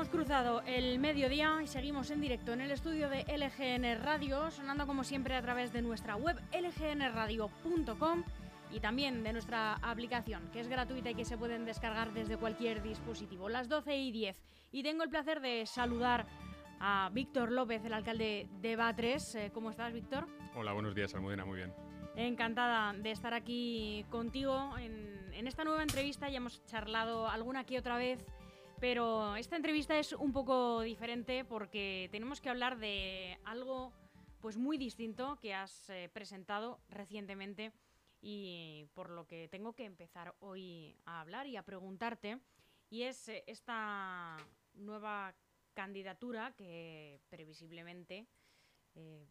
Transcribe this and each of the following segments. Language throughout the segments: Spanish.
hemos cruzado el mediodía y seguimos en directo en el estudio de LGN Radio, sonando como siempre a través de nuestra web lgnradio.com y también de nuestra aplicación, que es gratuita y que se pueden descargar desde cualquier dispositivo. Las 12 y 10. Y tengo el placer de saludar a Víctor López, el alcalde de Batres. Eh, ¿Cómo estás, Víctor? Hola, buenos días, Almudena, muy bien. Encantada de estar aquí contigo en, en esta nueva entrevista. Ya hemos charlado alguna que otra vez pero esta entrevista es un poco diferente porque tenemos que hablar de algo pues muy distinto que has eh, presentado recientemente y por lo que tengo que empezar hoy a hablar y a preguntarte y es eh, esta nueva candidatura que previsiblemente eh,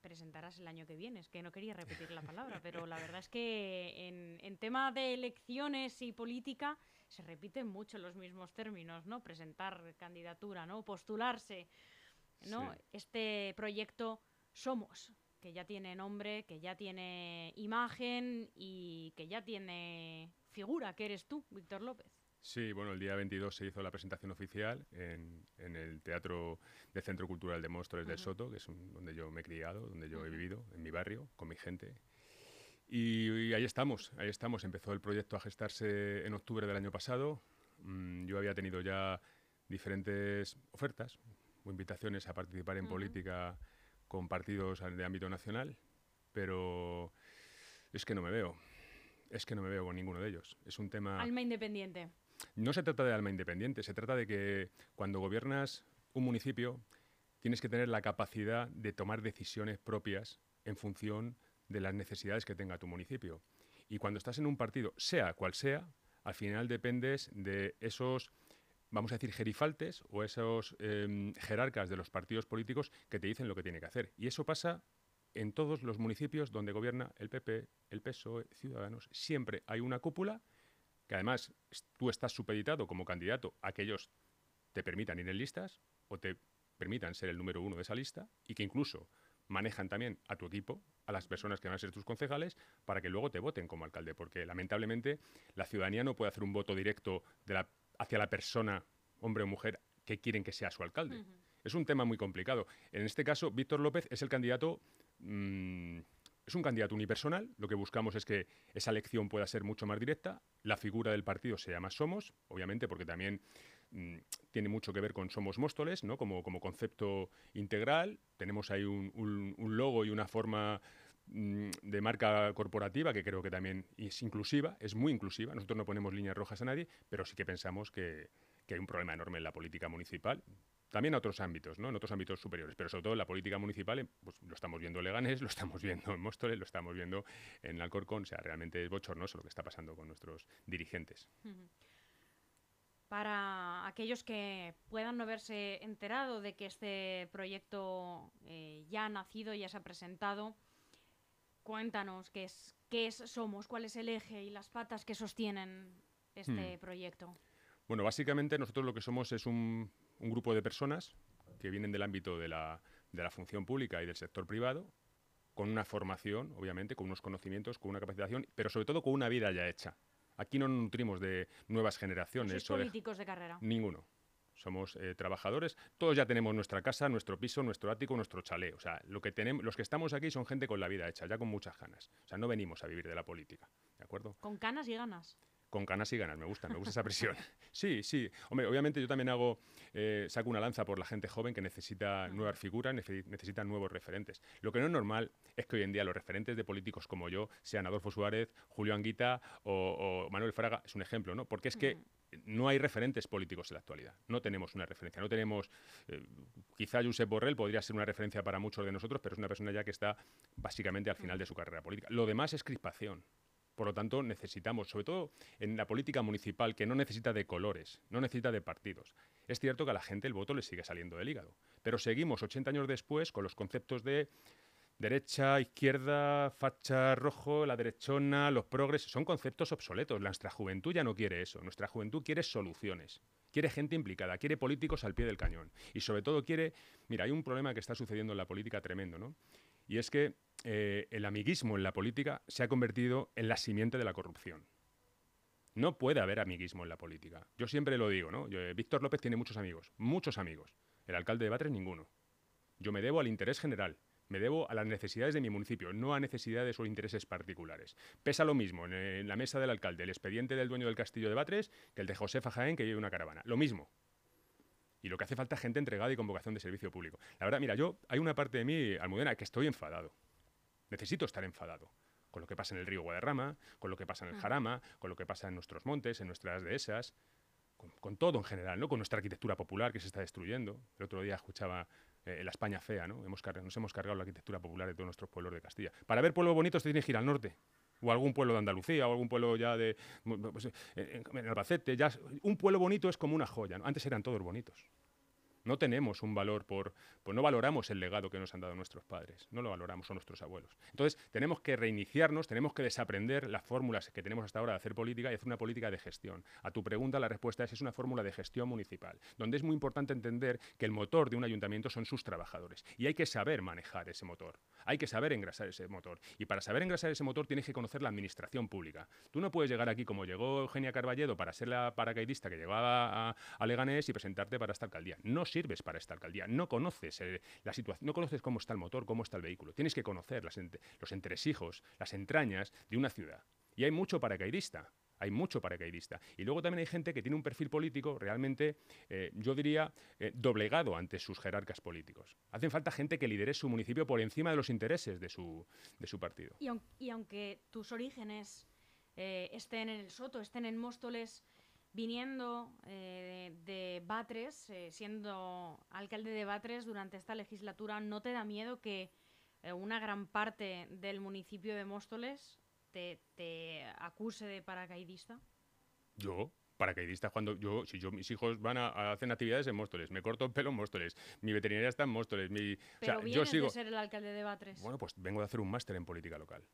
presentarás el año que viene. Es que no quería repetir la palabra, pero la verdad es que en, en tema de elecciones y política se repiten mucho los mismos términos, ¿no? Presentar candidatura, ¿no? Postularse, ¿no? Este proyecto Somos, que ya tiene nombre, que ya tiene imagen y que ya tiene figura, que eres tú, Víctor López. Sí, bueno, el día 22 se hizo la presentación oficial en, en el Teatro del Centro Cultural de Móstoles del Soto, que es donde yo me he criado, donde yo he vivido, en mi barrio, con mi gente. Y, ahí estamos, ahí estamos. Empezó el proyecto a gestarse en octubre del año pasado. Mm, yo había tenido ya diferentes ofertas o invitaciones a participar en política con partidos de ámbito nacional, pero es que no me veo. Es que no me veo con ninguno de ellos. Es un tema... Alma independiente. No se trata de alma independiente, se trata de que cuando gobiernas un municipio tienes que tener la capacidad de tomar decisiones propias en función de las necesidades que tenga tu municipio. Y cuando estás en un partido, sea cual sea, al final dependes de esos, vamos a decir, gerifaltes o esos em, jerarcas de los partidos políticos que te dicen lo que tiene que hacer. Y eso pasa en todos los municipios donde gobierna el PP, el PSOE, Ciudadanos. Siempre hay una cúpula que además tú estás supeditado como candidato a que ellos te permitan ir en listas o te permitan ser el número uno de esa lista y que incluso manejan también a tu equipo, a las personas que van a ser tus concejales, para que luego te voten como alcalde, porque lamentablemente la ciudadanía no puede hacer un voto directo hacia la persona, hombre o mujer, que quieren que sea su alcalde. Es un tema muy complicado. En este caso, Víctor López es el candidato... Mm, es un candidato unipersonal, lo que buscamos es que esa elección pueda ser mucho más directa, la figura del partido se llama Somos, obviamente porque también mm, tiene mucho que ver con Somos Móstoles, ¿no? como, como concepto integral, tenemos ahí un, logo y una forma mm, de marca corporativa que creo que también es inclusiva, es muy inclusiva, nosotros no ponemos líneas rojas a nadie, pero sí que pensamos que, que hay un problema enorme en la política municipal, también a otros ámbitos, ¿no? en otros ámbitos superiores, pero sobre todo en la política municipal, pues, lo estamos viendo en Leganés, lo estamos viendo en Móstoles, lo estamos viendo en Alcorcón, o sea, realmente es bochornoso lo que está pasando con nuestros dirigentes. Para aquellos que puedan no haberse enterado de que este proyecto eh, ya ha nacido, ya se ha presentado, cuéntanos qué es, qué es Somos, cuál es el eje y las patas que sostienen este hmm. proyecto. Bueno, básicamente nosotros lo que somos es un un grupo de personas que vienen del ámbito de la, de la función pública y del sector privado, con una formación, obviamente, con unos conocimientos, con una capacitación, pero sobre todo con una vida ya hecha. Aquí no nos nutrimos de nuevas generaciones. ¿Sois políticos de carrera? Ninguno. Somos eh, trabajadores. Todos ya tenemos nuestra casa, nuestro piso, nuestro ático, nuestro chalet. O sea, lo que tenemos, los que estamos aquí son gente con la vida hecha, ya con muchas ganas. O sea, no venimos a vivir de la política. ¿De acuerdo? Con ganas y ganas con canas y ganas, me gusta, me gusta esa presión. Sí, sí. Hombre, obviamente yo también hago, eh, saco una lanza por la gente joven que necesita nuevas figuras, necesita nuevos referentes. Lo que no es normal es que hoy en día los referentes de políticos como yo sean Adolfo Suárez, Julio Anguita o, Manuel Fraga, es un ejemplo, ¿no? Porque es que no hay referentes políticos en la actualidad. No tenemos una referencia. No tenemos. Eh, quizá Josep Borrell podría ser una referencia para muchos de nosotros, pero es una persona ya que está básicamente al final de su carrera política. Lo demás es crispación. Por lo tanto, necesitamos, sobre todo en la política municipal, que no necesita de colores, no necesita de partidos. Es cierto que a la gente el voto le sigue saliendo del hígado, pero seguimos 80 años después con los conceptos de derecha, izquierda, facha rojo, la derechona, los progres, son conceptos obsoletos. Nuestra juventud ya no quiere eso. Nuestra juventud quiere soluciones. Quiere gente implicada, quiere políticos al pie del cañón. Y sobre todo quiere... Mira, hay un problema que está sucediendo en la política tremendo, ¿no? Y es que eh, el amiguismo en la política se ha convertido en la simiente de la corrupción. No puede haber amiguismo en la política. Yo siempre lo digo, ¿no? Eh, Víctor López tiene muchos amigos, muchos amigos. El alcalde de Batres, ninguno. Yo me debo al interés general, me debo a las necesidades de mi municipio, no a necesidades o intereses particulares. Pesa lo mismo en, la mesa del alcalde el expediente del dueño del castillo de Batres que el de Josefa Jaén que lleve una caravana. Lo mismo. Y lo que hace falta es gente entregada y con vocación de servicio público. La verdad, mira, yo hay una parte de mí, Almudena, que estoy enfadado. Necesito estar enfadado con lo que pasa en el río Guadarrama, con lo que pasa en el Jarama, con lo que pasa en nuestros montes, en nuestras dehesas, con, todo en general, ¿no? con nuestra arquitectura popular que se está destruyendo. El otro día escuchaba eh, la España fea, ¿no? Hemos nos hemos cargado la arquitectura popular de todos nuestros pueblos de Castilla. Para ver pueblos bonitos te tienes que ir al norte, o algún pueblo de Andalucía, o algún pueblo ya de pues, en Albacete. Ya, un pueblo bonito es como una joya. Antes eran todos bonitos. No tenemos un valor por, pues no valoramos el legado que nos han dado nuestros padres, no lo valoramos, o nuestros abuelos. Entonces, tenemos que reiniciarnos, tenemos que desaprender las fórmulas que tenemos hasta ahora de hacer política y hacer una política de gestión. A tu pregunta, la respuesta es, es una fórmula de gestión municipal, donde es muy importante entender que el motor de un ayuntamiento son sus trabajadores y hay que saber manejar ese motor, hay que saber engrasar ese motor. Y para saber engrasar ese motor tienes que conocer la administración pública. Tú no puedes llegar aquí como llegó Eugenia Carballedo para ser la paracaidista que llegaba a, Leganés y presentarte para esta alcaldía. No sirves para esta alcaldía. No conoces eh, la situación, no conoces cómo está el motor, cómo está el vehículo. Tienes que conocer los entresijos, las entrañas de una ciudad. Y hay mucho paracaidista. Hay mucho paracaidista. Y luego también hay gente que tiene un perfil político realmente, eh, yo diría, eh, doblegado ante sus jerarcas políticos. Hacen falta gente que lidere su municipio por encima de los intereses de su, de su partido. Y, aunque tus orígenes estén en el Soto, estén en Móstoles, viniendo eh, de Batres, eh, siendo alcalde de Batres durante esta legislatura, ¿no te da miedo que eh, una gran parte del municipio de Móstoles te, acuse de paracaidista? ¿Yo? paracaidista cuando yo, si yo, mis hijos van a, hacer actividades en Móstoles, me corto el pelo en Móstoles, mi veterinaria está en Móstoles, mi, Pero yo sigo, de ser el alcalde de Batres. Bueno, pues vengo de hacer un máster en política local.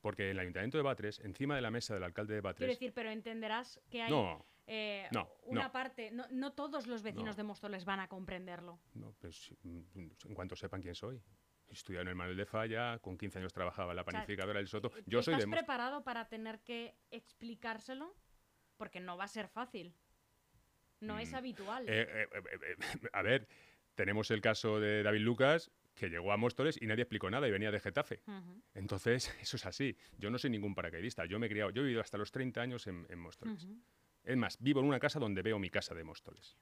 Porque en el Ayuntamiento de Batres, encima de la mesa del alcalde de Batres... Quiero decir, pero entenderás que hay... No, eh, una parte, no, todos los vecinos de Móstoles van a comprenderlo. No, pues mm, en cuanto sepan quién soy. Estudiado en el Manuel de Falla, con 15 años trabajaba en la panificadora del Soto. Yo soy ¿Estás preparado para tener que explicárselo? Porque no va a ser fácil. No es mm. habitual. Eh, eh, a ver, tenemos el caso de David Lucas, que llegó a Móstoles y nadie explicó nada y venía de Getafe. Entonces, eso es así. Yo no soy ningún paracaidista. Yo me he criado, yo he vivido hasta los 30 años en, Móstoles. Es más, vivo en una casa donde veo mi casa de Móstoles.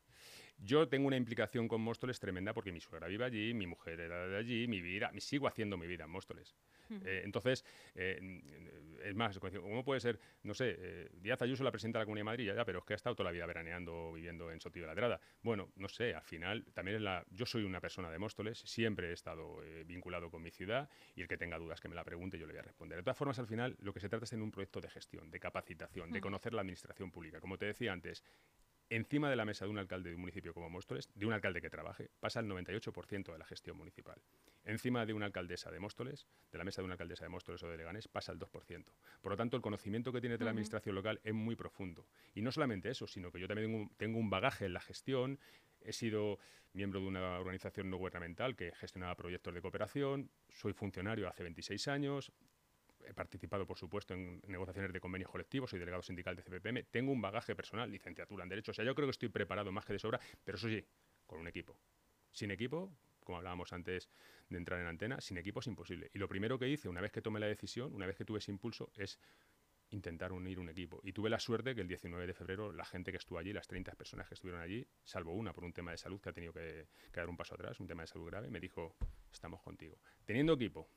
Yo tengo una implicación con Móstoles tremenda porque mi suegra vive allí, mi mujer era de allí, mi vida, sigo haciendo mi vida en Móstoles. Eh, entonces, eh, es más, ¿cómo puede ser? No sé, eh, Díaz Ayuso, la presidenta de la Comunidad de Madrid, ya, pero es que ha estado toda la vida veraneando, viviendo en Sotillo de la Drada. Bueno, no sé, al final, también es la, yo soy una persona de Móstoles, siempre he estado vinculado con mi ciudad y el que tenga dudas que me la pregunte, yo le voy a responder. De todas formas, al final, lo que se trata es en un proyecto de gestión, de capacitación, de conocer la administración pública. Como te decía antes, encima de la mesa de un alcalde de un municipio como Móstoles, de un alcalde que trabaje, pasa el 98% de la gestión municipal. Encima de una alcaldesa de Móstoles, de la mesa de una alcaldesa de Móstoles o de Leganés, pasa el 2%. Por lo tanto, el conocimiento que tiene de la administración local es muy profundo. Y no solamente eso, sino que yo también tengo un bagaje en la gestión, he sido miembro de una organización no gubernamental que gestionaba proyectos de cooperación, soy funcionario hace 26 años, he participado, por supuesto, en negociaciones de convenios colectivos, soy delegado sindical de CPPM, tengo un bagaje personal, licenciatura en Derecho, o sea, yo creo que estoy preparado más que de sobra, pero eso sí, con un equipo. Sin equipo, como hablábamos antes de entrar en antena, sin equipo es imposible. Y lo primero que hice, una vez que tomé la decisión, una vez que tuve ese impulso, es intentar unir un equipo. Y tuve la suerte que el 19 de febrero la gente que estuvo allí, las 30 personas que estuvieron allí, salvo una por un tema de salud que ha tenido que, que dar un paso atrás, un tema de salud grave, me dijo, estamos contigo. Teniendo equipo,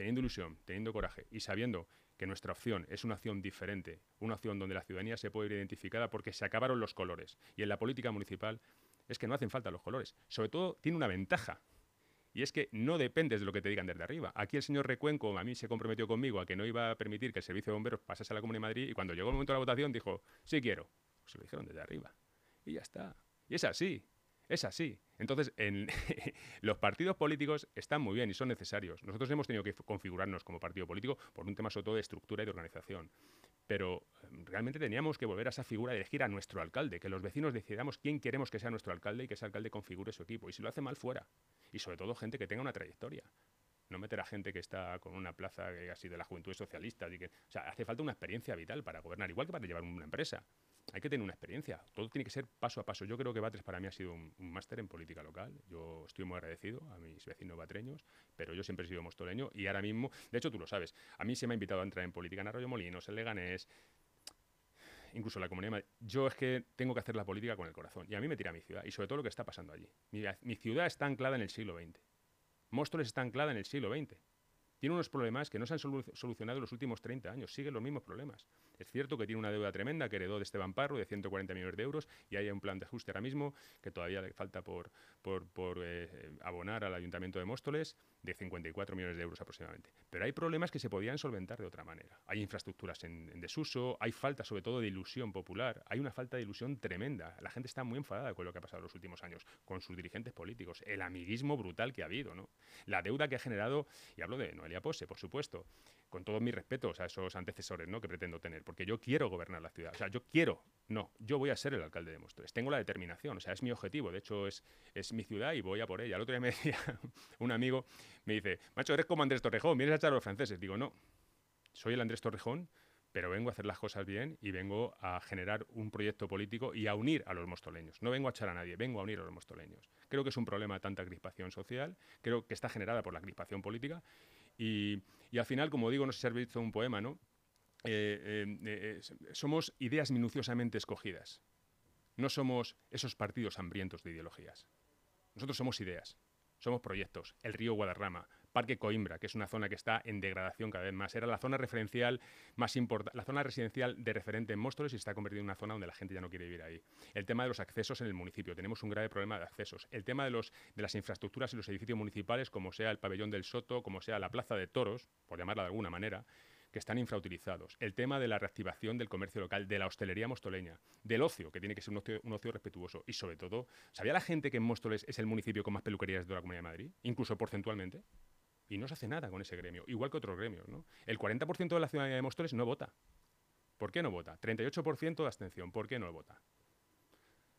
teniendo ilusión, teniendo coraje y sabiendo que nuestra opción es una opción diferente, una opción donde la ciudadanía se puede ir identificada porque se acabaron los colores. Y en la política municipal es que no hacen falta los colores. Sobre todo tiene una ventaja. Y es que no dependes de lo que te digan desde arriba. Aquí el señor Recuenco a mí se comprometió conmigo a que no iba a permitir que el servicio de bomberos pasase a la Comunidad de Madrid y cuando llegó el momento de la votación dijo, sí quiero. Pues se lo dijeron desde arriba. Y ya está. Y es así. Es así. Entonces, en los partidos políticos están muy bien y son necesarios. Nosotros hemos tenido que configurarnos como partido político por un tema sobre todo de estructura y de organización. Pero em, realmente teníamos que volver a esa figura de elegir a nuestro alcalde, que los vecinos decidamos quién queremos que sea nuestro alcalde y que ese alcalde configure su equipo. Y si lo hace mal, fuera. Y sobre todo gente que tenga una trayectoria. no meter a gente que está con una plaza así de la juventud socialista. Y que, o sea, hace falta una experiencia vital para gobernar, igual que para llevar una empresa. Hay que tener una experiencia. Todo tiene que ser paso a paso. Yo creo que Batres para mí ha sido un, máster en política local. Yo estoy muy agradecido a mis vecinos batreños, pero yo siempre he sido mostoleño y ahora mismo, de hecho tú lo sabes, a mí se me ha invitado a entrar en política en Arroyo Molinos, en Leganés, incluso la comunidad. Yo es que tengo que hacer la política con el corazón y a mí me tira mi ciudad y sobre todo lo que está pasando allí. Mi, mi ciudad está anclada en el siglo XX. Móstoles está anclada en el siglo XX. Tiene unos problemas que no se han solucionado en los últimos 30 años, siguen los mismos problemas. Es cierto que tiene una deuda tremenda que heredó de Esteban Parro de 140 millones de euros y hay un plan de ajuste ahora mismo que todavía le falta por, por, eh, abonar al Ayuntamiento de Móstoles de 54 millones de euros aproximadamente. Pero hay problemas que se podían solventar de otra manera. Hay infraestructuras en, desuso, hay falta sobre todo de ilusión popular, hay una falta de ilusión tremenda. La gente está muy enfadada con lo que ha pasado en los últimos años, con sus dirigentes políticos, el amiguismo brutal que ha habido, ¿no? la deuda que ha generado, y hablo de Noelia Pose, por supuesto, con todos mis respetos a esos antecesores ¿no? que pretendo tener, porque yo quiero gobernar la ciudad. O sea, yo quiero, no, yo voy a ser el alcalde de Móstoles. Tengo la determinación, o sea, es mi objetivo. De hecho, es, es mi ciudad y voy a por ella. El otro día me decía un amigo, me dice, macho, eres como Andrés Torrejón, vienes a echar a los franceses. Digo, no, soy el Andrés Torrejón, pero vengo a hacer las cosas bien y vengo a generar un proyecto político y a unir a los mostoleños. No vengo a echar a nadie, vengo a unir a los mostoleños. Creo que es un problema de tanta crispación social, creo que está generada por la crispación política y, al final, como digo, no sé si has visto un poema, ¿no? Eh, eh, eh, somos ideas minuciosamente escogidas. No somos esos partidos hambrientos de ideologías. Nosotros somos ideas, somos proyectos. El río Guadarrama, Parque Coimbra, que es una zona que está en degradación cada vez más. Era la zona referencial más importante, la zona residencial de referente en Móstoles y está convertida en una zona donde la gente ya no quiere vivir ahí. El tema de los accesos en el municipio, tenemos un grave problema de accesos. El tema de, los, de las infraestructuras y los edificios municipales, como sea el pabellón del Soto, como sea la Plaza de Toros, por llamarla de alguna manera, que están infrautilizados, el tema de la reactivación del comercio local, de la hostelería mostoleña, del ocio, que tiene que ser un ocio, respetuoso, y sobre todo, ¿sabía la gente que en Móstoles es el municipio con más peluquerías de la Comunidad de Madrid, incluso porcentualmente? Y no se hace nada con ese gremio, igual que otros gremios. El 40% de la ciudadanía de Móstoles no vota. ¿Por qué no vota? 38% de abstención. ¿Por qué no vota?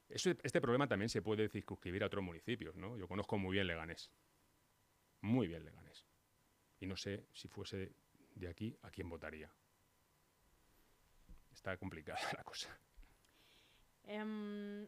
este problema también se puede circunscribir a otros municipios. ¿no? Yo conozco muy bien Leganés. Muy bien Leganés. Y no sé si fuese de aquí a quién votaría. Está complicada la cosa. Em,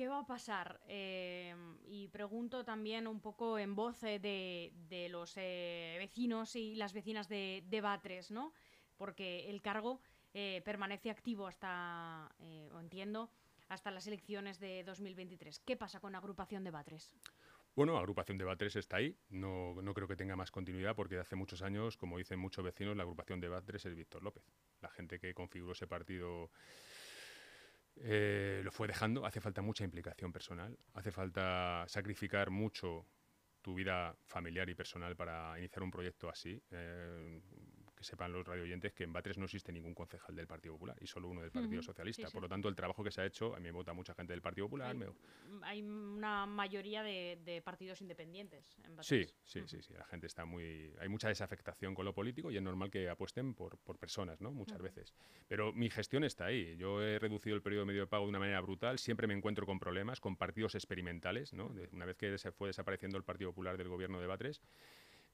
¿Qué va a pasar? Em, y pregunto también un poco en voz eh, de, los eh, vecinos y las vecinas de, Batres, ¿no? Porque el cargo eh, permanece activo hasta, o entiendo, hasta las elecciones de 2023. ¿Qué pasa con la agrupación de Batres? Bueno, agrupación de Batres está ahí. No, no creo que tenga más continuidad porque hace muchos años, como dicen muchos vecinos, la agrupación de Batres es Víctor López. La gente que configuró ese partido eh, lo fue dejando. Hace falta mucha implicación personal, hace falta sacrificar mucho tu vida familiar y personal para iniciar un proyecto así. Eh, que sepan los radioyentes que en Batres no existe ningún concejal del Partido Popular y solo uno del Partido Socialista. Por lo tanto, el trabajo que se ha hecho, a mí me vota mucha gente del Partido Popular. Hay, una mayoría de, partidos independientes en Batres. Sí, sí, sí, sí. La gente está muy... Hay mucha desafectación con lo político y es normal que apuesten por, por personas, ¿no? Muchas veces. Pero mi gestión está ahí. Yo he reducido el periodo de medio de pago de una manera brutal. Siempre me encuentro con problemas, con partidos experimentales, ¿no? una vez que se fue desapareciendo el Partido Popular del gobierno de Batres,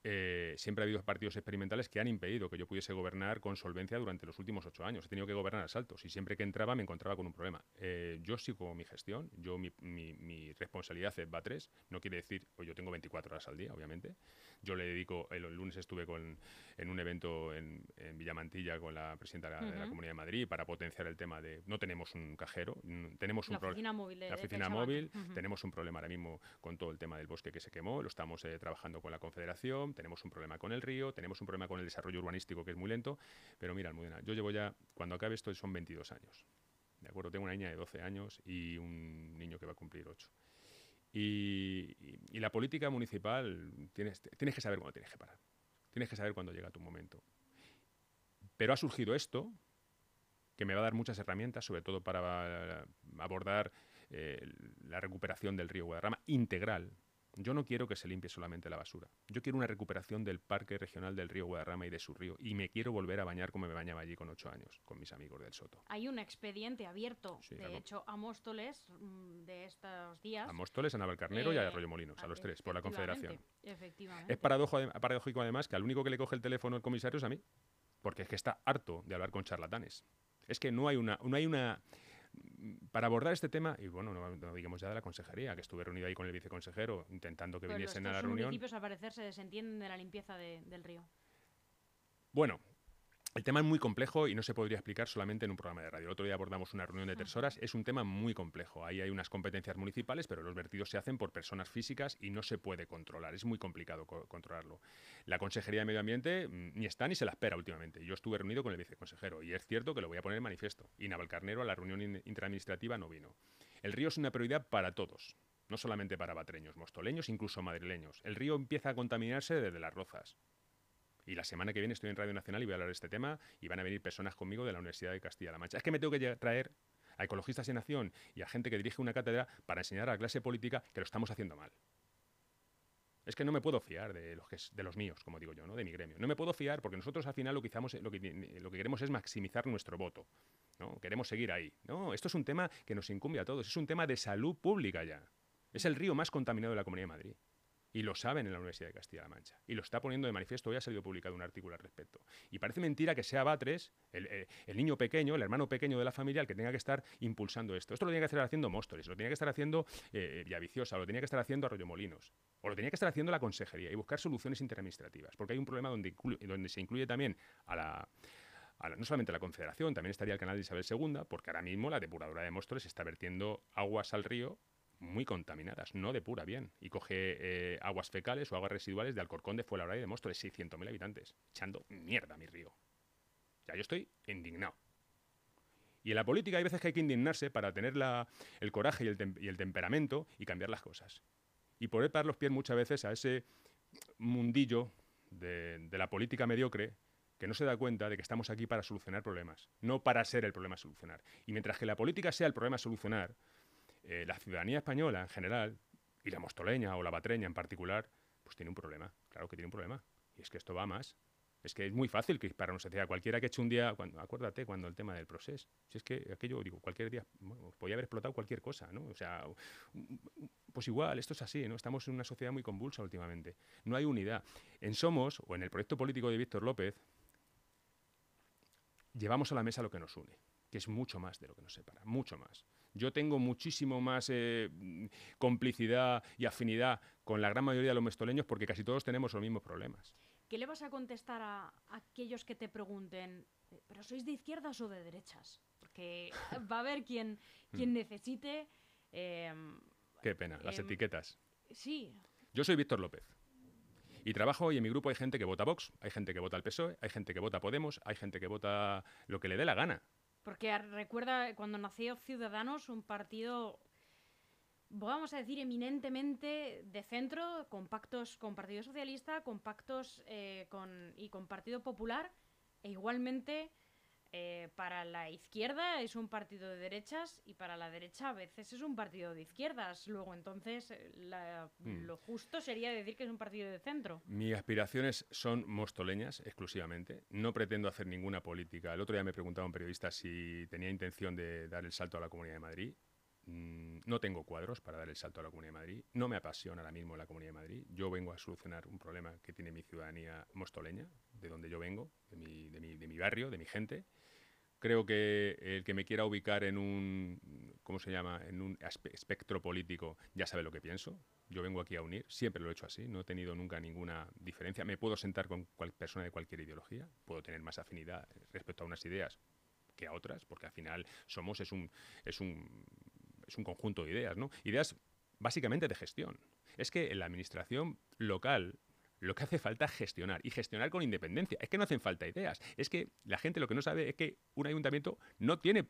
eh, siempre ha habido partidos experimentales que han impedido que yo pudiese gobernar con solvencia durante los últimos ocho años. He tenido que gobernar a saltos y siempre que entraba me encontraba con un problema. Eh, yo sigo mi gestión, yo mi, mi, responsabilidad es va tres, no quiere decir, pues yo tengo 24 horas al día, obviamente. Yo le dedico, el, lunes estuve con, en un evento en, en, Villamantilla con la presidenta de la, Comunidad de Madrid para potenciar el tema de, no tenemos un cajero, tenemos un problema. móvil. la oficina móvil, tenemos un problema ahora mismo con todo el tema del bosque que se quemó, lo estamos eh, trabajando con la Confederación tenemos un problema con el río, tenemos un problema con el desarrollo urbanístico que es muy lento, pero mira, Almudena, yo llevo ya, cuando acabe esto son 22 años, ¿de acuerdo? Tengo una niña de 12 años y un niño que va a cumplir 8. Y, la política municipal, tienes, tienes que saber cuándo tienes que parar, tienes que saber cuándo llega tu momento. Pero ha surgido esto, que me va a dar muchas herramientas, sobre todo para abordar eh, la recuperación del río Guadarrama integral, Yo no quiero que se limpie solamente la basura. Yo quiero una recuperación del Parque Regional del Río Guadarrama y de su río. Y me quiero volver a bañar como me bañaba allí con ocho años, con mis amigos del Soto. Hay un expediente abierto, de hecho, a Móstoles mm, de estos días. A Móstoles, a Navalcarnero y a eh, Arroyo Molinos, a los tres, por la Confederación. Efectivamente. Es paradójico además que al único que le coge el teléfono el comisario es a mí. Porque es que está harto de hablar con charlatanes. Es que no hay una, no hay una para abordar este tema, y bueno, no, digamos ya de la consejería, que estuve reunido ahí con el viceconsejero intentando que viniesen a la reunión. Los municipios, al parecer, se desentienden de la limpieza del río. Bueno, el tema es muy complejo y no se podría explicar solamente en un programa de radio. El otro día abordamos una reunión de tres horas. Es un tema muy complejo. Ahí hay unas competencias municipales, pero los vertidos se hacen por personas físicas y no se puede controlar. Es muy complicado controlarlo. La Consejería de Medio Ambiente mm, ni está ni se la espera últimamente. Yo estuve reunido con el viceconsejero y es cierto que lo voy a poner en manifiesto. Y Navalcarnero a la reunión interadministrativa no vino. El río es una prioridad para todos, no solamente para batreños, mostoleños, incluso madrileños. El río empieza a contaminarse desde las rozas. Y la semana que viene estoy en Radio Nacional y voy a hablar de este tema y van a venir personas conmigo de la Universidad de Castilla-La Mancha. Es que me tengo que traer a ecologistas en nación y a gente que dirige una cátedra para enseñar a la clase política que lo estamos haciendo mal. Es que no me puedo fiar de los, que, de los míos, como digo yo, ¿no? de mi gremio. No me puedo fiar porque nosotros al final lo que, lo que, lo que queremos es maximizar nuestro voto. ¿no? Queremos seguir ahí. No, esto es un tema que nos incumbe a todos. Es un tema de salud pública ya. Es el río más contaminado de la Comunidad de Madrid. Y lo saben en la Universidad de Castilla-La Mancha. Y lo está poniendo de manifiesto. Hoy ha salido publicado un artículo al respecto. Y parece mentira que sea Batres, eh, el, niño pequeño, el hermano pequeño de la familia, el que tenga que estar impulsando esto. Esto lo tiene que estar haciendo Móstoles, lo tiene que estar haciendo eh, Villaviciosa, lo tenía que estar haciendo Arroyo Molinos. O lo tenía que estar haciendo la consejería y buscar soluciones interadministrativas. Porque hay un problema donde, donde se incluye también a la no solamente la Confederación, también estaría el canal de Isabel II, porque ahora mismo la depuradora de Móstoles está vertiendo aguas al río muy contaminadas, no depura bien. Y coge eh, aguas fecales o aguas residuales de Alcorcón, de Fuenlabrada y de Móstoles, 600.000 habitantes, echando mierda a mi río. Ya yo estoy indignado. Y en la política hay veces que hay que indignarse para tener el coraje y el, temperamento y cambiar las cosas. Y poder parar los pies muchas veces a ese mundillo de, de la política mediocre que no se da cuenta de que estamos aquí para solucionar problemas, no para ser el problema a solucionar. Y mientras que la política sea el problema a solucionar, eh, la ciudadanía española en general, y la mostoleña o la batreña en particular, pues tiene un problema, claro que tiene un problema. Y es que esto va más. Es que es muy fácil una sociedad, cualquiera que eche un día, cuando, acuérdate cuando el tema del proceso, si es que aquello, digo, cualquier día, podía haber explotado cualquier cosa, ¿no? O sea, pues igual, esto es así, ¿no? Estamos en una sociedad muy convulsa últimamente. No hay unidad. En Somos, o en el proyecto político de Víctor López, llevamos a la mesa lo que nos une, que es mucho más de lo que nos separa, mucho más. Yo tengo muchísimo más eh, complicidad y afinidad con la gran mayoría de los mestoleños porque casi todos tenemos los mismos problemas. ¿Qué le vas a contestar a, aquellos que te pregunten, eh, ¿pero sois de izquierdas o de derechas? Porque va a haber quien, quien mm. necesite... Em, Qué pena, las em, etiquetas. Sí. Yo soy Víctor López. Y trabajo y en mi grupo hay gente que vota Vox, hay gente que vota el PSOE, hay gente que vota Podemos, hay gente que vota lo que le dé la gana. Porque recuerda cuando nació Ciudadanos, un partido, vamos a decir, eminentemente de centro, con pactos con Partido Socialista, con pactos eh, con, y con Partido Popular, e igualmente eh, para la izquierda es un partido de derechas y para la derecha a veces es un partido de izquierdas. Luego, entonces, eh, hmm. lo justo sería decir que es un partido de centro. Mis aspiraciones son mostoleñas exclusivamente. No pretendo hacer ninguna política. El otro día me preguntaba un periodista si tenía intención de dar el salto a la Comunidad de Madrid. Mm, no tengo cuadros para dar el salto a la Comunidad de Madrid. No me apasiona ahora mismo la Comunidad de Madrid. Yo vengo a solucionar un problema que tiene mi ciudadanía mostoleña, de donde yo vengo, de mi, de mi, barrio, de mi gente. Creo que el que me quiera ubicar en un, ¿cómo se llama?, en un espectro político ya sabe lo que pienso. Yo vengo aquí a unir, siempre lo he hecho así, no he tenido nunca ninguna diferencia. Me puedo sentar con cual persona de cualquier ideología, puedo tener más afinidad respecto a unas ideas que a otras, porque al final somos, es un, es un, es un conjunto de ideas, ¿no? Ideas básicamente de gestión. Es que en la administración local lo que hace falta es gestionar y gestionar con independencia. Es que no hacen falta ideas. Es que la gente lo que no sabe es que un ayuntamiento no tiene.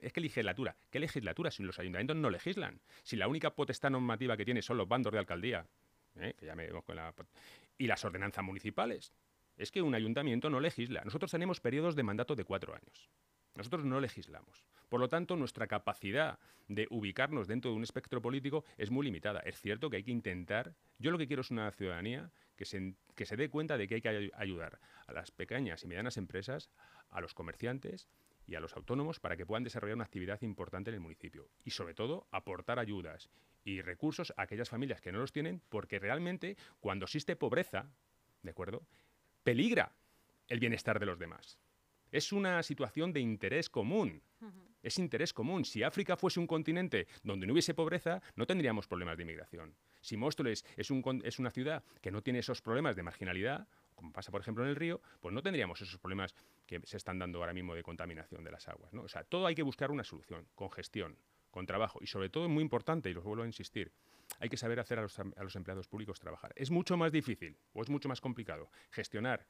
Es que legislatura. ¿Qué legislatura si los ayuntamientos no legislan? Si la única potestad normativa que tiene son los bandos de alcaldía, ¿eh? que ya me con la, y las ordenanzas municipales. Es que un ayuntamiento no legisla. Nosotros tenemos periodos de mandato de cuatro años. Nosotros no legislamos. Por lo tanto, nuestra capacidad de ubicarnos dentro de un espectro político es muy limitada. Es cierto que hay que intentar, yo lo que quiero es una ciudadanía que se, que se dé cuenta de que hay que ayudar a las pequeñas y medianas empresas, a los comerciantes y a los autónomos para que puedan desarrollar una actividad importante en el municipio. Y sobre todo, aportar ayudas y recursos a aquellas familias que no los tienen, porque realmente cuando existe pobreza, ¿de acuerdo? Peligra el bienestar de los demás. Es una situación de interés común. Es interés común. Si África fuese un continente donde no hubiese pobreza, no tendríamos problemas de inmigración. Si Móstoles es, es una ciudad que no tiene esos problemas de marginalidad, como pasa por ejemplo en el río, pues no tendríamos esos problemas que se están dando ahora mismo de contaminación de las aguas. ¿no? O sea, todo hay que buscar una solución, con gestión, con trabajo. Y sobre todo, muy importante, y lo vuelvo a insistir, hay que saber hacer a los, a los empleados públicos trabajar. Es mucho más difícil o es mucho más complicado gestionar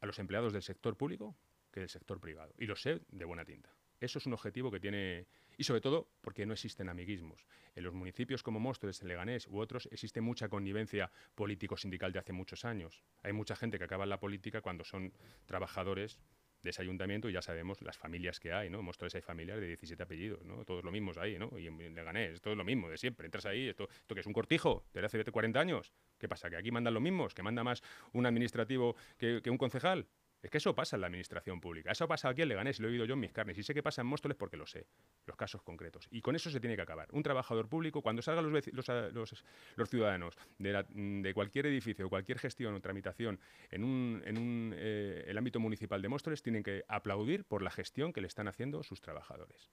a los empleados del sector público que del sector privado. Y lo sé de buena tinta. Eso es un objetivo que tiene, y sobre todo porque no existen amiguismos. En los municipios como Móstoles, en Leganés u otros existe mucha connivencia político-sindical de hace muchos años. Hay mucha gente que acaba en la política cuando son trabajadores de ese ayuntamiento y ya sabemos las familias que hay, ¿no? En Móstoles hay familias de 17 apellidos, ¿no? Todos lo mismos ahí, ¿no? Y en Leganés, todo es lo mismo de siempre. Entras ahí, esto, esto que es un cortijo, de hace 40 años. ¿Qué pasa? ¿Que aquí mandan los mismos? ¿Que manda más un administrativo que, que un concejal? Es que eso pasa en la administración pública. Eso pasa aquí en Leganés, lo he oído yo en mis carnes. Y sé que pasa en Móstoles porque lo sé, los casos concretos. Y con eso se tiene que acabar. Un trabajador público, cuando salgan los, los, los, ciudadanos de, cualquier edificio, cualquier gestión o tramitación en, en eh, el ámbito municipal de Móstoles, tienen que aplaudir por la gestión que le están haciendo sus trabajadores.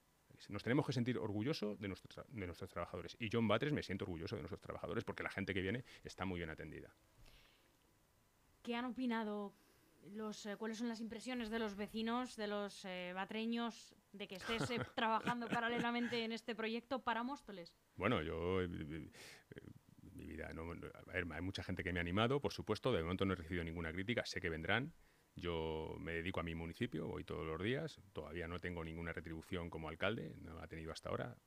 Nos tenemos que sentir orgullosos de, de nuestros trabajadores. Y John Batres me siento orgulloso de nuestros trabajadores porque la gente que viene está muy bien atendida. ¿Qué han opinado los, eh, cuáles son las impresiones de los vecinos, de los eh, batreños, de que estés eh, trabajando paralelamente en este proyecto para Móstoles. Bueno, yo mi vida, a ver, hay mucha gente que me ha animado, por supuesto, de momento no he recibido ninguna crítica, sé que vendrán. Yo me dedico a mi municipio, voy todos los días, todavía no tengo ninguna retribución como alcalde, no la ha tenido hasta ahora,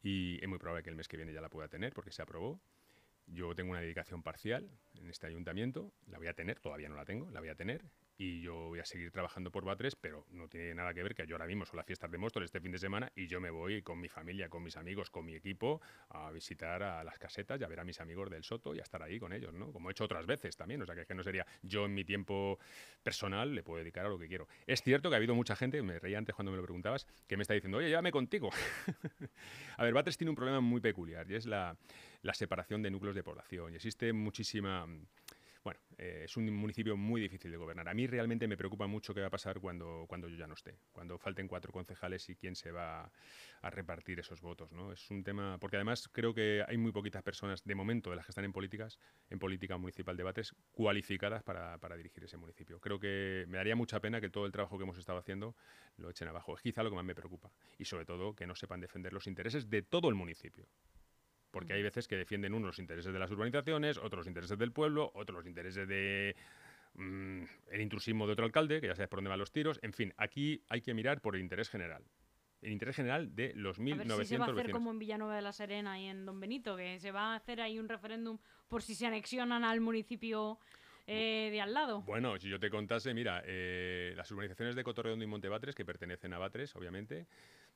y es muy probable que el mes que viene ya la pueda tener porque se aprobó. Yo tengo una dedicación parcial en este ayuntamiento, la voy a tener, todavía no la tengo, la voy a tener, y yo voy a seguir trabajando por Batres, pero no tiene nada que ver que yo ahora mismo son las fiestas de Móstoles este fin de semana y yo me voy con mi familia, con mis amigos, con mi equipo a visitar a las casetas y a ver a mis amigos del Soto y a estar ahí con ellos, ¿no? Como he hecho otras veces también, o sea que, es que no sería yo en mi tiempo personal le puedo dedicar a lo que quiero. Es cierto que ha habido mucha gente, me reía antes cuando me lo preguntabas, que me está diciendo, oye, llévame contigo. a ver, Batres tiene un problema muy peculiar y es la, la separación de núcleos de población y existe muchísima bueno, eh, es un municipio muy difícil de gobernar. A mí realmente me preocupa mucho qué va a pasar cuando, cuando yo ya no esté, cuando falten cuatro concejales y quién se va a repartir esos votos. ¿no? Es un tema, porque además creo que hay muy poquitas personas, de momento, de las que están en políticas, en política municipal debates, cualificadas para, para dirigir ese municipio. Creo que me daría mucha pena que todo el trabajo que hemos estado haciendo lo echen abajo. Es quizá lo que más me preocupa. Y sobre todo que no sepan defender los intereses de todo el municipio porque hay veces que defienden unos los intereses de las urbanizaciones, otros los intereses del pueblo, otros los intereses de mm, el intrusismo de otro alcalde, que ya sabes por dónde van los tiros. En fin, aquí hay que mirar por el interés general. El interés general de los 1.900 a ver si se va a hacer como en Villanueva de la Serena y en Don Benito, que se va a hacer ahí un referéndum por si se anexionan al municipio eh, de al lado. Bueno, si yo te contase, mira, eh, las urbanizaciones de Cotorredondo y Montebatres, que pertenecen a Batres, obviamente,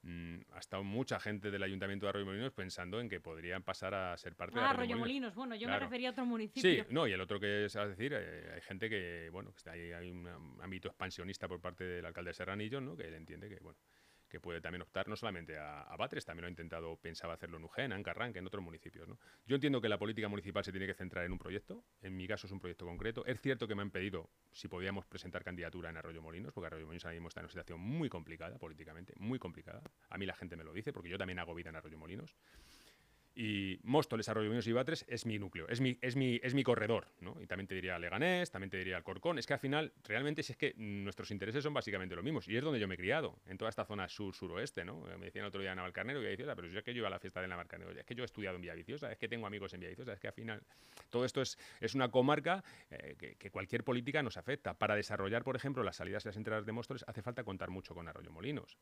mm, ha estado mucha gente del Ayuntamiento de Arroyo Molinos pensando en que podrían pasar a ser parte de ah, Arroyo, Molinos. Bueno, yo me refería a otro municipio. Sí, no, y el otro que es, a decir, eh, hay gente que, bueno, que hay, hay un ámbito expansionista por parte del alcalde de Serranillo, ¿no? Que él entiende que, bueno, que puede también optar no solamente a, Batres, también lo ha intentado, pensaba hacerlo en Ujén, en Carranque, en otros municipios. ¿no? Yo entiendo que la política municipal se tiene que centrar en un proyecto, en mi caso es un proyecto concreto. Es cierto que me han pedido si podíamos presentar candidatura en Arroyo Molinos, porque Arroyo Molinos ahora mismo está en una situación muy complicada políticamente, muy complicada. A mí la gente me lo dice, porque yo también hago vida en Arroyo Molinos y Móstoles, Arroyo Molinos y Batres es mi núcleo, es mi, es mi, es mi corredor, ¿no? Y también te diría Leganés, también te diría Alcorcón. Es que al final, realmente, es que nuestros intereses son básicamente los mismos. Y es donde yo me he criado, en toda esta zona sur-suroeste, ¿no? Me decían otro día Navalcarnero y Villaviciosa, pero yo es que yo iba a la fiesta de Navalcarnero, es que yo he estudiado en Villaviciosa, es que tengo amigos en Villaviciosa, es que al final todo esto es, es una comarca eh, que, cualquier política nos afecta. Para desarrollar, por ejemplo, las salidas y las entradas de Móstoles hace falta contar mucho con Arroyo Molinos.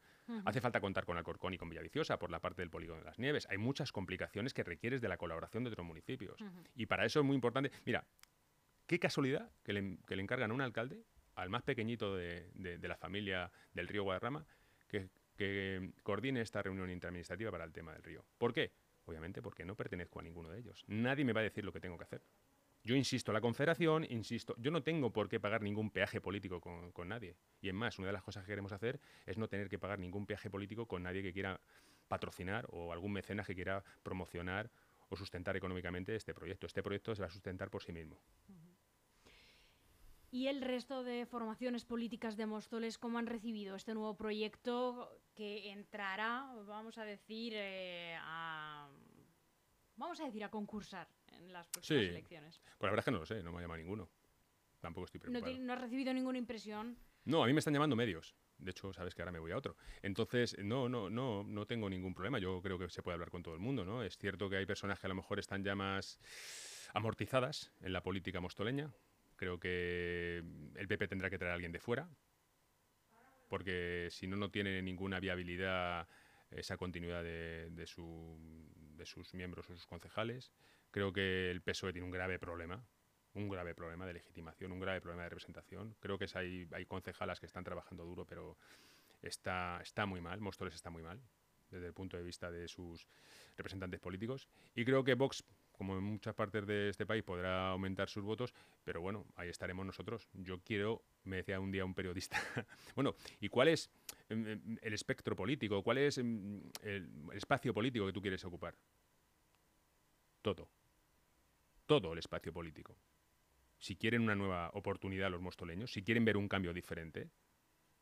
Hace falta contar con Alcorcón y con Villaviciosa por la parte del polígono de las Nieves. Hay muchas complicaciones que requieres de la colaboración de otros municipios. Y para eso es muy importante. Mira, qué casualidad que le, que le encargan a un alcalde, al más pequeñito de, de, la familia del río Guadarrama, que coordine esta reunión interadministrativa para el tema del río. ¿Por qué? Obviamente porque no pertenezco a ninguno de ellos. Nadie me va a decir lo que tengo que hacer. Yo insisto, la Confederación, insisto, yo no tengo por qué pagar ningún peaje político con, con, nadie. Y en más, una de las cosas que queremos hacer es no tener que pagar ningún peaje político con nadie que quiera patrocinar o algún mecenas que quiera promocionar o sustentar económicamente este proyecto. Este proyecto se va a sustentar por sí mismo. ¿Y el resto de formaciones políticas de Móstoles cómo han recibido este nuevo proyecto que entrará, vamos a decir, eh, a vamos a decir a concursar en las próximas sí. elecciones? Pues la verdad es que no lo sé, no me ha llamado ninguno. Tampoco estoy preocupado. ¿No, ¿No has recibido ninguna impresión? No, a mí me están llamando medios. De hecho, sabes que ahora me voy a otro. Entonces, no, no, no, no tengo ningún problema. Yo creo que se puede hablar con todo el mundo, ¿no? Es cierto que hay personas que a lo mejor están ya más amortizadas en la política mostoleña. Creo que el PP tendrá que traer a alguien de fuera, porque si no, no tiene ninguna viabilidad esa continuidad de, de, su, de sus miembros o sus concejales. Creo que el PSOE tiene un grave problema un grave problema de legitimación, un grave problema de representación. Creo que hay, concejalas que están trabajando duro, pero está, está muy mal, Móstoles está muy mal desde el punto de vista de sus representantes políticos. Y creo que Vox, como en muchas partes de este país, podrá aumentar sus votos, pero bueno, ahí estaremos nosotros. Yo quiero, me decía un día un periodista, bueno, ¿y cuál es el espectro político? ¿Cuál es el, el espacio político que tú quieres ocupar? Todo. Todo el espacio político si quieren una nueva oportunidad los mostoleños, si quieren ver un cambio diferente,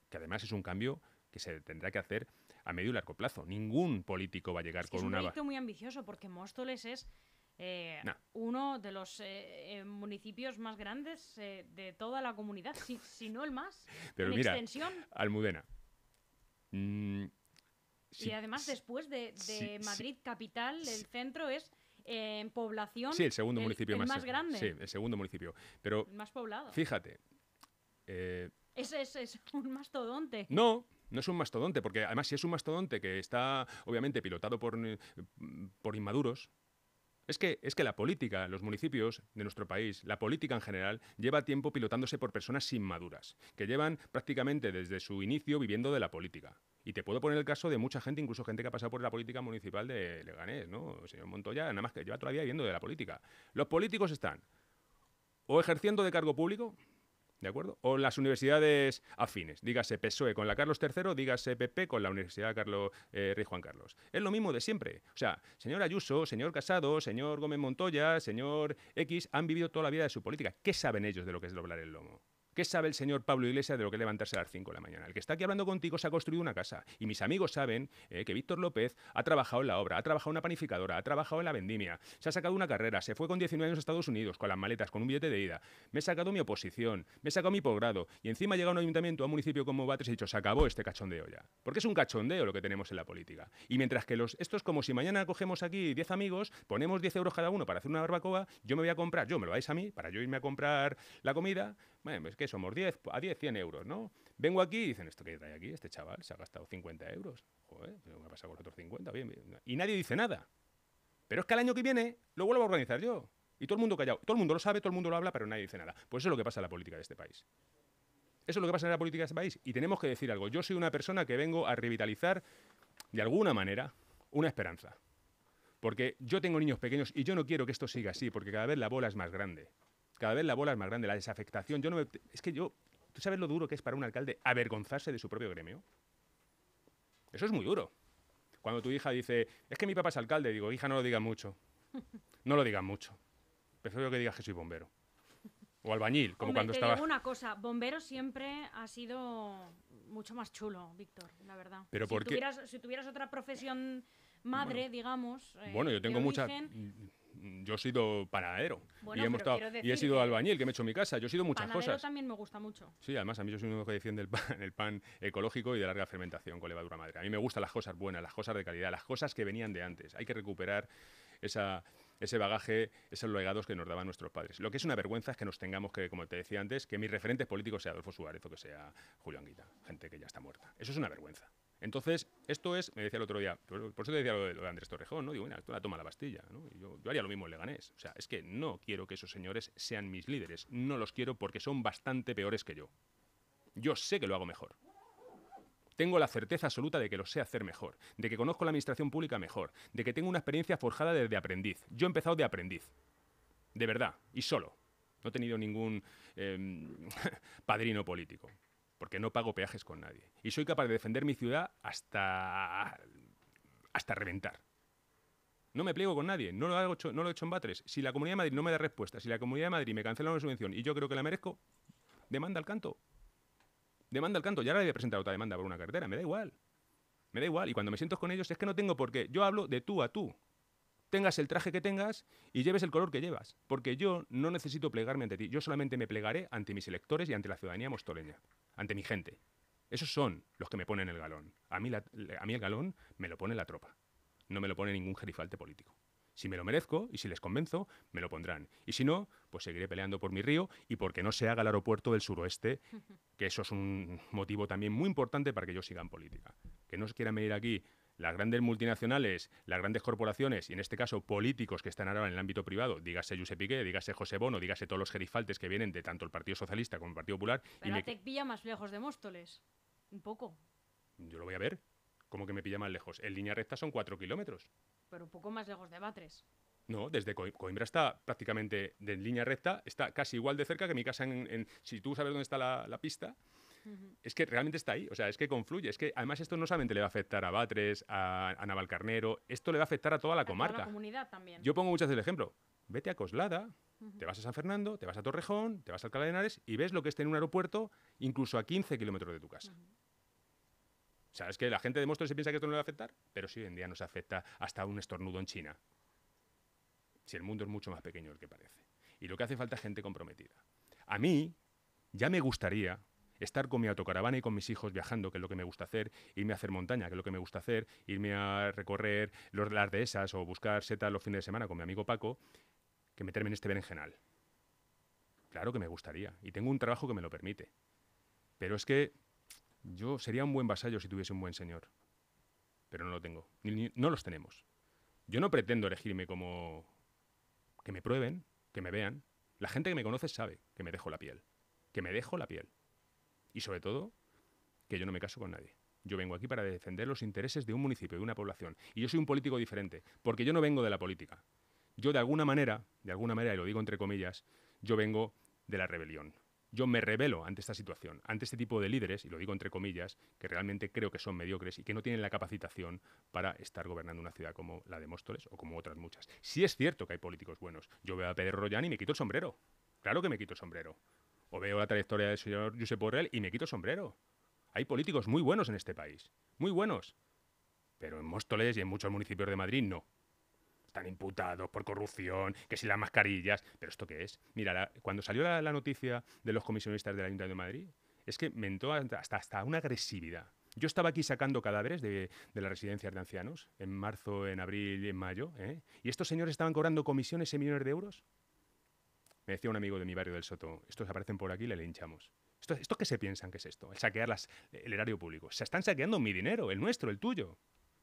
que además es un cambio que se tendrá que hacer a medio y largo plazo. Ningún político va a llegar es que con es un una... proyecto muy ambicioso porque Móstoles es eh, Nah. uno de los eh, eh, municipios más grandes eh, de toda la comunidad, si, si no el más, Pero en mira, extensión. Almudena. mm, si- y además después de. Madrid capital, el centro es en población Sí, el segundo el- municipio el más, más grande. Sí, el segundo municipio. Pero el más poblado. fíjate, eh, Ese es, es un mastodonte. No, no es un mastodonte, porque además si es un mastodonte que está obviamente pilotado por, eh, por inmaduros, es que, es que la política, los municipios de nuestro país, la política en general, lleva tiempo pilotándose por personas inmaduras, que llevan prácticamente desde su inicio viviendo de la política. Y te puedo poner el caso de mucha gente, incluso gente que ha pasado por la política municipal de Leganés, ¿no? El señor Montoya, nada más que lleva todavía viviendo de la política. Los políticos están o ejerciendo de cargo público, ¿De acuerdo? O las universidades afines, dígase PSOE con la Carlos III, dígase PP con la Universidad Carlos, eh, Rey Juan Carlos. Es lo mismo de siempre. O sea, señor Ayuso, señor Casado, señor Gómez Montoya, señor X, han vivido toda la vida de su política. ¿Qué saben ellos de lo que es doblar el lomo? ¿Qué sabe el señor Pablo Iglesias de lo que levantarse a las 5 de la mañana? El que está aquí hablando contigo se ha construido una casa. Y mis amigos saben eh, que Víctor López ha trabajado en la obra, ha trabajado en una panificadora, ha trabajado en la vendimia, se ha sacado una carrera, se fue con 19 años a Estados Unidos, con las maletas, con un billete de ida. Me he sacado mi oposición, me he sacado mi posgrado. Y encima ha llegado a un ayuntamiento, a un municipio como Batres y he dicho, se acabó este cachondeo ya. Porque es un cachondeo lo que tenemos en la política. Y mientras que los, esto es como si mañana cogemos aquí 10 amigos, ponemos 10 euros cada uno para hacer una barbacoa, yo me voy a comprar, yo me lo dais a mí, para yo irme a comprar la comida, bueno, es que somos 10, a 10, 100 euros, ¿no? Vengo aquí y dicen, ¿esto qué trae aquí? Este chaval se ha gastado 50 euros. Joder, ¿qué me ha pasado con los otros 50? Bien, bien. Y nadie dice nada. Pero es que al año que viene lo vuelvo a organizar yo. Y todo el mundo callado. Todo el mundo lo sabe, todo el mundo lo habla, pero nadie dice nada. Pues eso es lo que pasa en la política de este país. Eso es lo que pasa en la política de este país. Y tenemos que decir algo. Yo soy una persona que vengo a revitalizar, de alguna manera, una esperanza. Porque yo tengo niños pequeños y yo no quiero que esto siga así, porque cada vez la bola es más grande. Cada vez la bola es más grande, la desafectación. Yo no me- es que yo, ¿tú sabes lo duro que es para un alcalde avergonzarse de su propio gremio? Eso es muy duro. Cuando tu hija dice, es que mi papá es alcalde, digo, hija, no lo digas mucho. No lo digas mucho. Prefiero que digas que soy bombero. O albañil, como Hombre, cuando te estaba... digo una cosa, bombero siempre ha sido mucho más chulo, Víctor, la verdad. Pero si ¿por qué? tuvieras, si tuvieras otra profesión madre, digamos. eh, Bueno, yo tengo mucha... origen, Yo he sido panadero. Bueno, y, hemos estado- y he sido albañil, que me he hecho mi casa. Yo he sido muchas cosas. también me gusta mucho. Sí, además a mí yo soy uno que defiende el pan, el pan ecológico y de larga fermentación con levadura madre. A mí me gustan las cosas buenas, las cosas de calidad, las cosas que venían de antes. Hay que recuperar esa, ese bagaje, esos legados que nos daban nuestros padres. Lo que es una vergüenza es que nos tengamos que, como te decía antes, que mis referentes políticos sea Adolfo Suárez o que sea Julio Anguita, gente que ya está muerta. Eso es una vergüenza. Entonces, esto es, me decía el otro día, por, eso te decía lo de, de Andrés Torrejón, ¿no? Digo, bueno, esto la toma la Bastilla, ¿no? Y yo, yo haría lo mismo en Leganés. O sea, es que no quiero que esos señores sean mis líderes. No los quiero porque son bastante peores que yo. Yo sé que lo hago mejor. Tengo la certeza absoluta de que lo sé hacer mejor, de que conozco la administración pública mejor, de que tengo una experiencia forjada desde aprendiz. Yo he empezado de aprendiz, de verdad, y solo. No he tenido ningún em, padrino político, porque no pago peajes con nadie. Y soy capaz de defender mi ciudad hasta, hasta reventar. No me pliego con nadie, no lo, hago, no lo he hecho en Batres. Si la Comunidad de Madrid no me da respuesta, si la Comunidad de Madrid me cancela una subvención y yo creo que la merezco, demanda al canto. Demanda al canto. Ya ahora le he presentado otra demanda por una cartera, me da igual. Me da igual. Y cuando me siento con ellos es que no tengo por qué. Yo hablo de tú a tú. Tengas el traje que tengas y lleves el color que llevas. Porque yo no necesito plegarme ante ti. Yo solamente me plegaré ante mis electores y ante la ciudadanía mostoleña. Ante mi gente. Esos son los que me ponen el galón. A mí, a mí el galón me lo pone la tropa no me lo pone ningún gerifalte político. Si me lo merezco y si les convenzo, me lo pondrán. Y si no, pues seguiré peleando por mi río y porque no se haga el aeropuerto del suroeste, que eso es un motivo también muy importante para que yo siga en política. Que no se quieran medir aquí las grandes multinacionales, las grandes corporaciones y en este caso políticos que están ahora en el ámbito privado, dígase Josep Piqué, dígase José Bono, dígase todos los gerifaltes que vienen de tanto el Partido Socialista como el Partido Popular. Pero y me... pilla más lejos de Móstoles, un poco. Yo lo voy a ver. ¿Cómo que me pilla más lejos? En línea recta son cuatro kilómetros. Pero un poco más lejos de Batres. No, desde Coimbra está prácticamente de línea recta, está casi igual de cerca que mi casa en... si tú sabes dónde está la, pista, es que realmente está ahí, o sea, es que confluye, es que además esto no solamente le va a afectar a Batres, a, Navalcarnero, esto le va a afectar a toda la comarca. Toda la comunidad también. Yo pongo muchas veces el ejemplo, vete a Coslada, te vas a San Fernando, te vas a Torrejón, te vas a Alcalá de Henares y ves lo que es tener un aeropuerto incluso a 15 kilómetros de tu casa. O sea, es que la gente de Móstoles se piensa que esto no le va a afectar, pero sí hoy en día nos afecta hasta un estornudo en China. Si el mundo es mucho más pequeño del que parece. Y lo que hace falta es gente comprometida. A mí ya me gustaría estar con mi autocaravana y con mis hijos viajando, que es lo que me gusta hacer, irme a hacer montaña, que es lo que me gusta hacer, irme a recorrer los, las dehesas o buscar setas los fines de semana con mi amigo Paco, que meterme en este berenjenal. Claro que me gustaría, y tengo un trabajo que me lo permite. Pero es que yo sería un buen vasallo si tuviese un buen señor, pero no lo tengo, no los tenemos. Yo no pretendo elegirme como que me prueben, que me vean. La gente que me conoce sabe que me dejo la piel, que me dejo la piel. Y sobre todo, que yo no me caso con nadie. Yo vengo aquí para defender los intereses de un municipio, de una población. Y yo soy un político diferente, porque yo no vengo de la política. Yo de alguna manera, de alguna manera, y lo digo entre comillas, yo vengo de la rebelión. Yo me revelo ante esta situación, ante este tipo de líderes, y lo digo entre comillas, que realmente creo que son mediocres y que no tienen la capacitación para estar gobernando una ciudad como la de Móstoles o como otras muchas. Sí es cierto que hay políticos buenos. Yo veo a Pedro Rollán y me quito el sombrero. Claro que me quito el sombrero. O veo la trayectoria del señor Josep Borrell y me quito sombrero. Hay políticos muy buenos en este país. Muy buenos. Pero en Móstoles y en muchos municipios de Madrid no están imputados por corrupción, que si las mascarillas. ¿Pero esto qué es? Mira, cuando salió la, noticia de los comisionistas del Ayuntamiento de Madrid, es que mentó hasta, hasta una agresividad. Yo estaba aquí sacando cadáveres de, de las residencias de ancianos en marzo, en abril en mayo, ¿eh? y estos señores estaban cobrando comisiones en millones de euros. Me decía un amigo de mi barrio del Soto, estos aparecen por aquí le linchamos. ¿Esto, ¿Esto qué se piensan que es esto? El saquear las, el erario público. Se están saqueando mi dinero, el nuestro, el tuyo.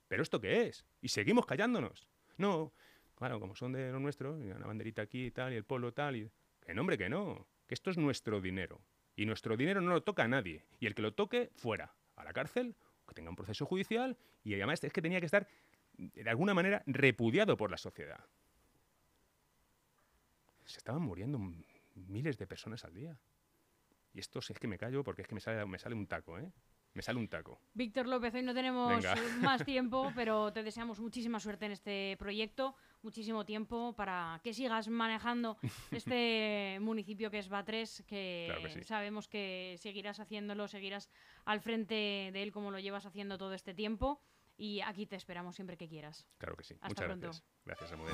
¿Pero esto qué es? Y seguimos callándonos. No, claro, como son de lo nuestro, y una banderita aquí y tal, y el polo tal, y... Que nombre, que no, que esto es nuestro dinero. Y nuestro dinero no lo toca a nadie. Y el que lo toque, fuera, a la cárcel, que tenga un proceso judicial, y además es que tenía que estar, de alguna manera, repudiado por la sociedad. Se estaban muriendo miles de personas al día. Y esto es que me callo porque es que me sale, me sale un taco, ¿eh? Me sale un taco. Víctor López, hoy no tenemos más tiempo, pero te deseamos muchísima suerte en este proyecto, muchísimo tiempo para que sigas manejando este municipio que es Batres, que, sabemos que seguirás haciéndolo, seguirás al frente de él como lo llevas haciendo todo este tiempo. Y aquí te esperamos siempre que quieras. Claro que sí. Muchas gracias. Gracias, Samuel.